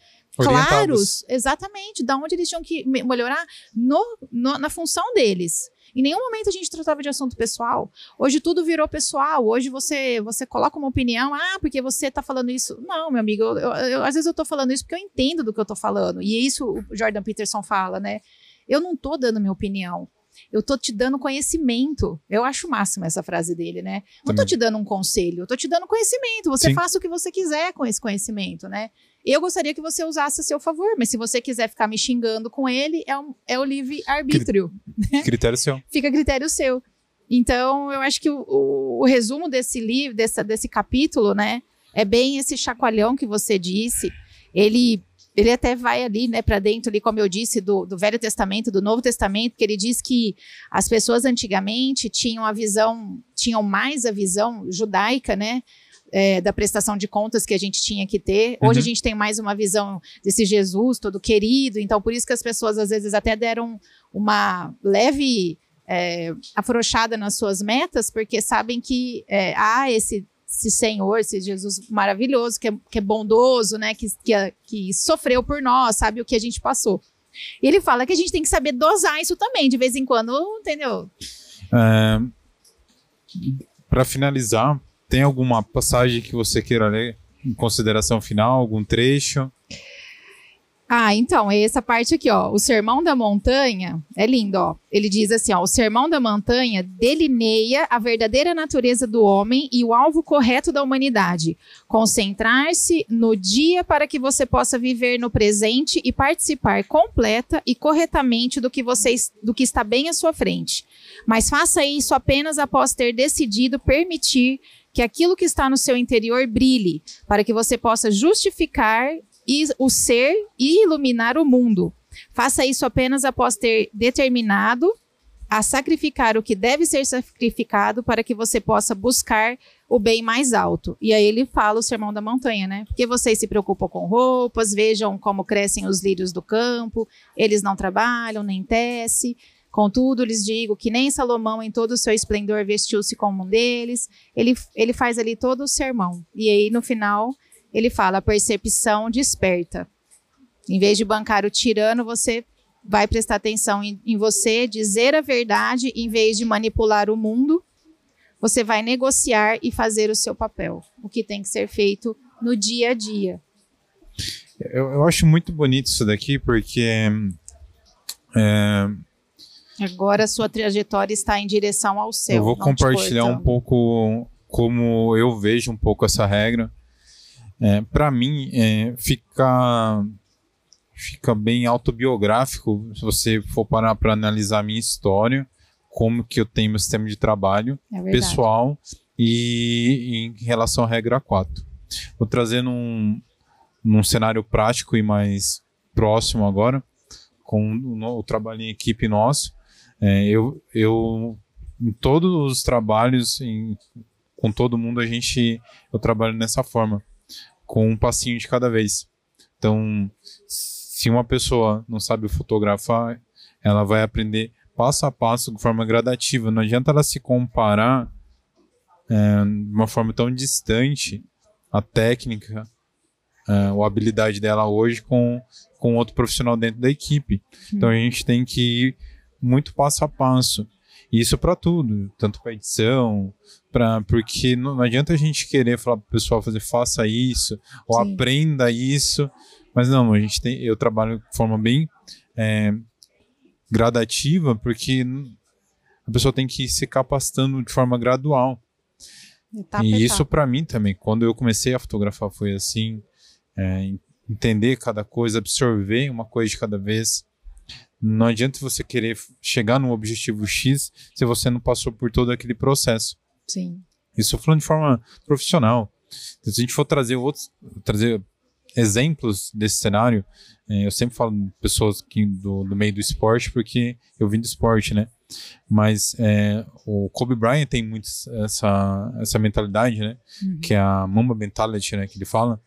S2: claros, exatamente, da onde eles tinham que me- melhorar no, no- na função deles. Em nenhum momento a gente tratava de assunto pessoal. Hoje tudo virou pessoal. Hoje você você coloca uma opinião, ah, porque você tá falando isso. Não, meu amigo, eu, eu- eu- às vezes eu tô falando isso porque eu entendo do que eu tô falando. E é isso o Jordan Peterson fala, né? Eu não tô dando minha opinião. Eu tô te dando conhecimento. Eu acho máxima essa frase dele, né? Não tô te dando um conselho, eu tô te dando conhecimento. Você
S1: Sim.
S2: faça o que você quiser com esse conhecimento, né? Eu gostaria que você usasse a seu favor, mas se você quiser ficar me xingando com ele, é, um- é o livre-arbítrio.
S1: Critério seu.
S2: Fica a critério seu. Então, eu acho que o, o- o resumo desse livro, dessa, desse capítulo, né, é bem esse chacoalhão que você disse. Ele, ele até vai ali, né, para dentro, ali, como eu disse, do, do Velho Testamento, do Novo Testamento, que ele diz que as pessoas antigamente tinham a visão, tinham mais a visão judaica, né, é, da prestação de contas que a gente tinha que ter. Hoje
S1: Uhum.
S2: a gente tem mais uma visão desse Jesus todo querido, então por isso que as pessoas às vezes até deram uma leve é, afrouxada nas suas metas, porque sabem que é, há esse, esse Senhor, esse Jesus maravilhoso, que é, que é bondoso, né? Que, que, que sofreu por nós, sabe o que a gente passou. Ele fala que a gente tem que saber dosar isso também, de vez em quando, entendeu?
S1: É, Para finalizar, tem alguma passagem que você queira ler em consideração final, algum trecho?
S2: Ah, então, é essa parte aqui, ó. O Sermão da Montanha é lindo, ó. Ele diz assim, ó: o Sermão da Montanha delineia a verdadeira natureza do homem e o alvo correto da humanidade. Concentrar-se no dia para que você possa viver no presente e participar completa e corretamente do que você do que está bem à sua frente. Mas faça isso apenas após ter decidido permitir que aquilo que está no seu interior brilhe, para que você possa justificar o ser e iluminar o mundo. Faça isso apenas após ter determinado a sacrificar o que deve ser sacrificado para que você possa buscar o bem mais alto. E aí ele fala o sermão da montanha, né? Porque vocês se preocupam com roupas, vejam como crescem os lírios do campo, eles não trabalham nem tecem. Contudo, lhes digo que nem Salomão, em todo o seu esplendor, vestiu-se como um deles. Ele, ele faz ali todo o sermão. E aí, no final, ele fala: a percepção desperta. Em vez de bancar o tirano, você vai prestar atenção em, em, você, dizer a verdade, em vez de manipular o mundo. Você vai negociar e fazer o seu papel, o que tem que ser feito no dia a dia.
S1: Eu, eu acho muito bonito isso daqui, porque. É,
S2: Agora a sua trajetória está em direção ao céu.
S1: Eu vou compartilhar um pouco como eu vejo um pouco essa regra. É, para mim, é, fica, fica bem autobiográfico se você for parar para analisar a minha história, como que eu tenho meu sistema de trabalho
S2: É
S1: pessoal e em relação à regra 4. Vou trazer num, num cenário prático e mais próximo agora, com o, o trabalho em equipe nosso. É, eu, eu, em todos os trabalhos, em, com todo mundo, a gente, eu trabalho dessa forma com um passinho de cada vez. Então, se uma pessoa não sabe fotografar, ela vai aprender passo a passo de forma gradativa. Não adianta ela se comparar é, de uma forma tão distante a técnica é, ou a habilidade dela hoje com, com outro profissional dentro da equipe. Então a gente tem que ir muito passo a passo. Isso para tudo, tanto para edição, para porque não, não, adianta a gente querer falar para o pessoal fazer faça isso ou
S2: Sim.
S1: aprenda isso, mas não, a gente tem, eu trabalho de forma bem é, gradativa porque a pessoa tem que ir se capacitando de forma gradual.
S2: Etapa,
S1: e isso para mim também, quando eu comecei a fotografar foi assim, é, entender cada coisa, absorver uma coisa de cada vez. Não adianta você querer chegar no objetivo X se você não passou por todo aquele processo.
S2: Sim.
S1: Isso falando de forma profissional. Então, se a gente for trazer outros, trazer exemplos desse cenário, é, eu sempre falo de pessoas que do, do, meio do esporte porque eu vim do esporte, né? Mas é, o Kobe Bryant tem muito essa, essa mentalidade, né?
S2: Uhum.
S1: Que é a Mamba Mentality, né? Que ele fala.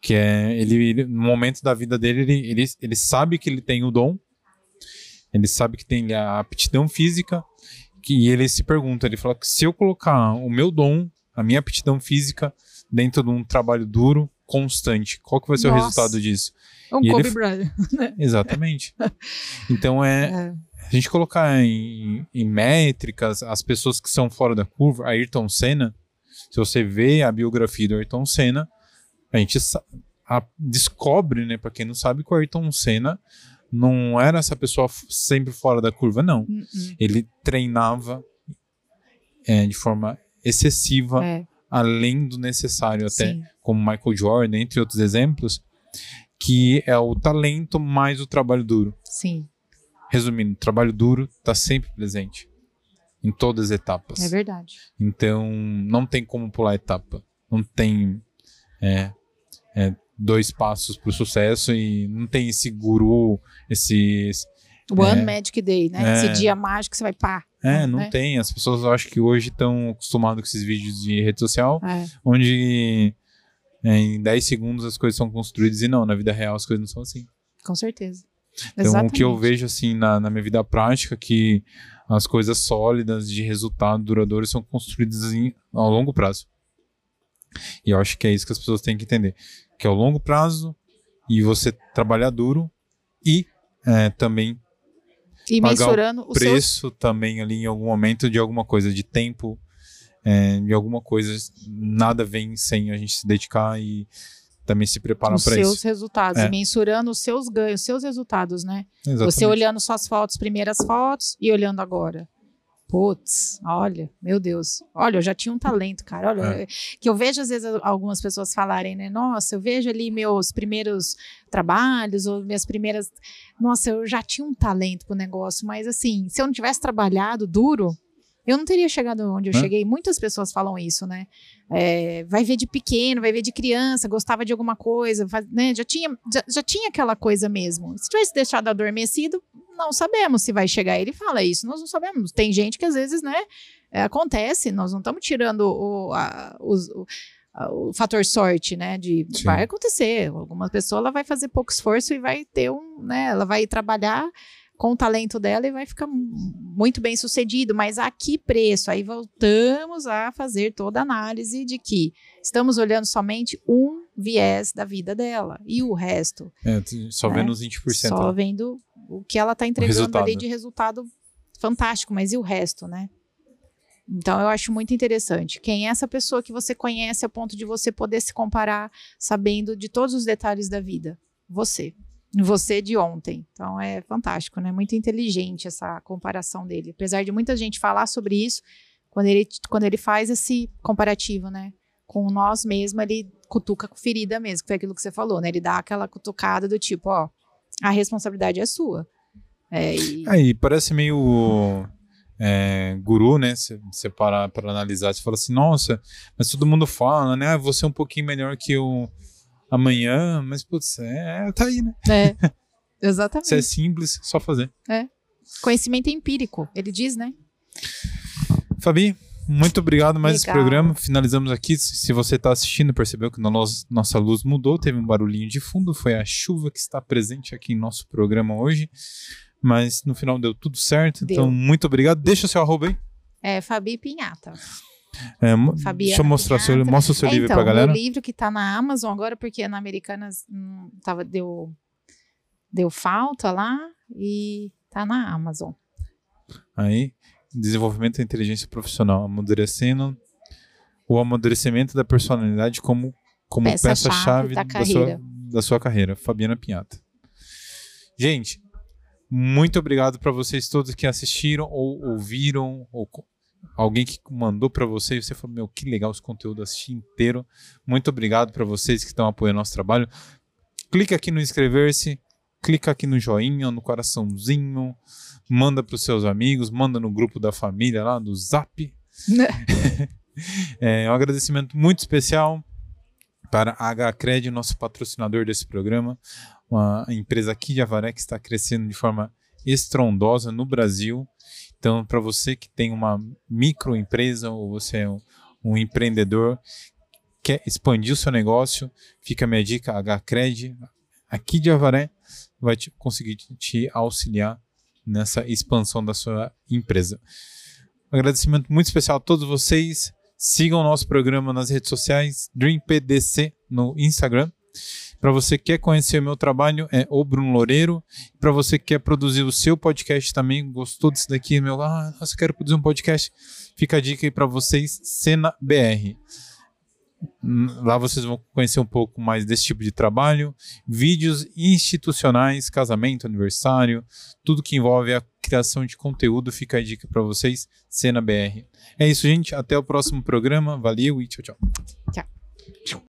S1: Que é ele, ele no momento da vida dele, ele, ele, ele sabe que ele tem o dom, ele sabe que tem a aptidão física, que ele se pergunta, ele fala que se eu colocar o meu dom, a minha aptidão física dentro de um trabalho duro, constante, qual que vai ser
S2: Nossa.
S1: o resultado disso?
S2: Um
S1: E ele
S2: Kobe
S1: f-
S2: Bryant. [laughs]
S1: Exatamente. [laughs] Então é,
S2: É.
S1: a gente colocar em, em métricas as pessoas que são fora da curva, Ayrton Senna, se você vê a biografia do Ayrton Senna, a gente a- descobre, né, para quem não sabe, que o Ayrton Senna não era essa pessoa sempre fora da curva, não.
S2: Hum, hum.
S1: Ele treinava é, de forma excessiva,
S2: É,
S1: além do necessário, até
S2: sim.
S1: como Michael Jordan, entre outros exemplos, que é o talento mais o trabalho duro.
S2: Sim,
S1: Resumindo, o trabalho duro está sempre presente em todas as etapas.
S2: é verdade.
S1: Então, não tem como pular etapa. Não tem é, é, dois passos para o sucesso e não tem esse guru, esse.
S2: One
S1: É.
S2: Magic Day, né?
S1: É.
S2: Esse dia mágico que você vai pá.
S1: É, não
S2: né?
S1: tem. As pessoas eu acho que hoje estão acostumadas com esses vídeos de rede social,
S2: É,
S1: onde é, em 10 segundos as coisas são construídas e não, na vida real as coisas não são assim.
S2: com certeza.
S1: Então, Exatamente. o que eu vejo assim na, na minha vida prática que as coisas sólidas de resultado duradouro são construídas em, ao longo prazo. E eu acho que é isso que as pessoas têm que entender, que é o longo prazo e você trabalhar duro e é, também
S2: e
S1: pagar o preço seus... também ali em algum momento de alguma coisa, de tempo, é, de alguma coisa. Nada vem sem a gente se dedicar e também se preparar para
S2: isso. Os seus resultados, é. mensurando os seus ganhos, os seus resultados, né? Exatamente. Você olhando suas fotos, primeiras fotos e olhando agora. Putz, olha, meu Deus. Olha, eu já tinha um talento, cara. Olha, é. que eu vejo às vezes algumas pessoas falarem, né? Nossa, eu vejo ali meus primeiros trabalhos ou minhas primeiras. Nossa, eu já tinha um talento pro negócio, mas assim, se eu não tivesse trabalhado duro, eu não teria chegado onde eu cheguei. Muitas pessoas falam isso, né? É, vai ver de pequeno, vai ver de criança, gostava de alguma coisa, faz, né? já, tinha, já, já, tinha aquela coisa mesmo. Se tivesse deixado adormecido, não sabemos se vai chegar. Ele fala isso, nós não sabemos. Tem gente que às vezes, né, é, acontece, nós não estamos tirando o, a, os, o, o fator sorte, né? De Sim. vai acontecer. Alguma pessoa ela vai fazer pouco esforço e vai ter um, né? Ela vai trabalhar com o talento dela e vai ficar muito bem sucedido. Mas a que preço? Aí voltamos a fazer toda a análise de que estamos olhando somente um viés da vida dela e o resto.
S1: É, só né? vendo os 20%.
S2: Só vendo o que ela está entregando ali de resultado fantástico, mas e o resto, né? Então eu acho muito interessante. Quem é essa pessoa que você conhece a ponto de você poder se comparar sabendo de todos os detalhes da vida? Você você de ontem. Então é fantástico, né? Muito inteligente essa comparação dele. Apesar de muita gente falar sobre isso, quando ele, quando ele faz esse comparativo, né? Com nós mesmos, ele cutuca com ferida mesmo, que foi aquilo que você falou, né? Ele dá aquela cutucada do tipo, ó, a responsabilidade é sua. É,
S1: e... Aí, parece meio é, guru, né? Você parar para analisar, você fala assim, nossa, mas todo mundo fala, né? Ah, você é um pouquinho melhor que o amanhã, mas putz, é, tá aí, né?
S2: É, [laughs] exatamente.
S1: Se é simples, só fazer.
S2: É. Conhecimento empírico, ele diz, né?
S1: Fabi, muito obrigado mais esse programa. Finalizamos aqui. Se você está assistindo, percebeu que nossa, nossa luz mudou, teve um barulhinho de fundo, foi a chuva que está presente aqui em nosso programa hoje. Mas no final deu tudo certo. Deu. Então, muito obrigado. Deixa o seu arroba aí.
S2: É Fabi Pinhata.
S1: É, Fabiana deixa eu mostrar seu, mostra o seu é, livro então, pra galera.
S2: O livro que tá na Amazon agora, porque na Americanas hum, tava, deu, deu falta lá e tá na Amazon.
S1: Aí, desenvolvimento da inteligência profissional, amadurecendo o amadurecimento da personalidade como, como peça-chave peça da, da, sua, da sua carreira. Fabiana Pinhata. Gente, muito obrigado para vocês todos que assistiram ou ouviram ou alguém que mandou para você e você falou, meu, que legal esse conteúdo, assisti inteiro. Muito obrigado para vocês que estão apoiando nosso trabalho. Clica aqui no inscrever-se, clica aqui no joinha, no coraçãozinho, manda para os seus amigos, manda no grupo da família lá do Zap. [laughs] é um agradecimento muito especial para a HCred, nosso patrocinador desse programa, uma empresa aqui de Avaré que está crescendo de forma estrondosa no Brasil então, para você que tem uma microempresa ou você é um, um, empreendedor, quer expandir o seu negócio, fica a minha dica, HCred, aqui de Avaré, vai te, conseguir te auxiliar nessa expansão da sua empresa. Agradecimento muito especial a todos vocês. Sigam o nosso programa nas redes sociais, DreamPDC no Instagram para você que quer conhecer o meu trabalho, é o Bruno Loureiro. Para você que quer produzir o seu podcast também, gostou disso daqui, meu, ah, nossa, quero produzir um podcast, fica a dica aí para vocês, Cena BR. Lá vocês vão conhecer um pouco mais desse tipo de trabalho, vídeos institucionais, casamento, aniversário, tudo que envolve a criação de conteúdo, fica a dica para vocês, Cena BR. É isso, gente. Até o próximo programa. Valeu e tchau, tchau.
S2: Tchau.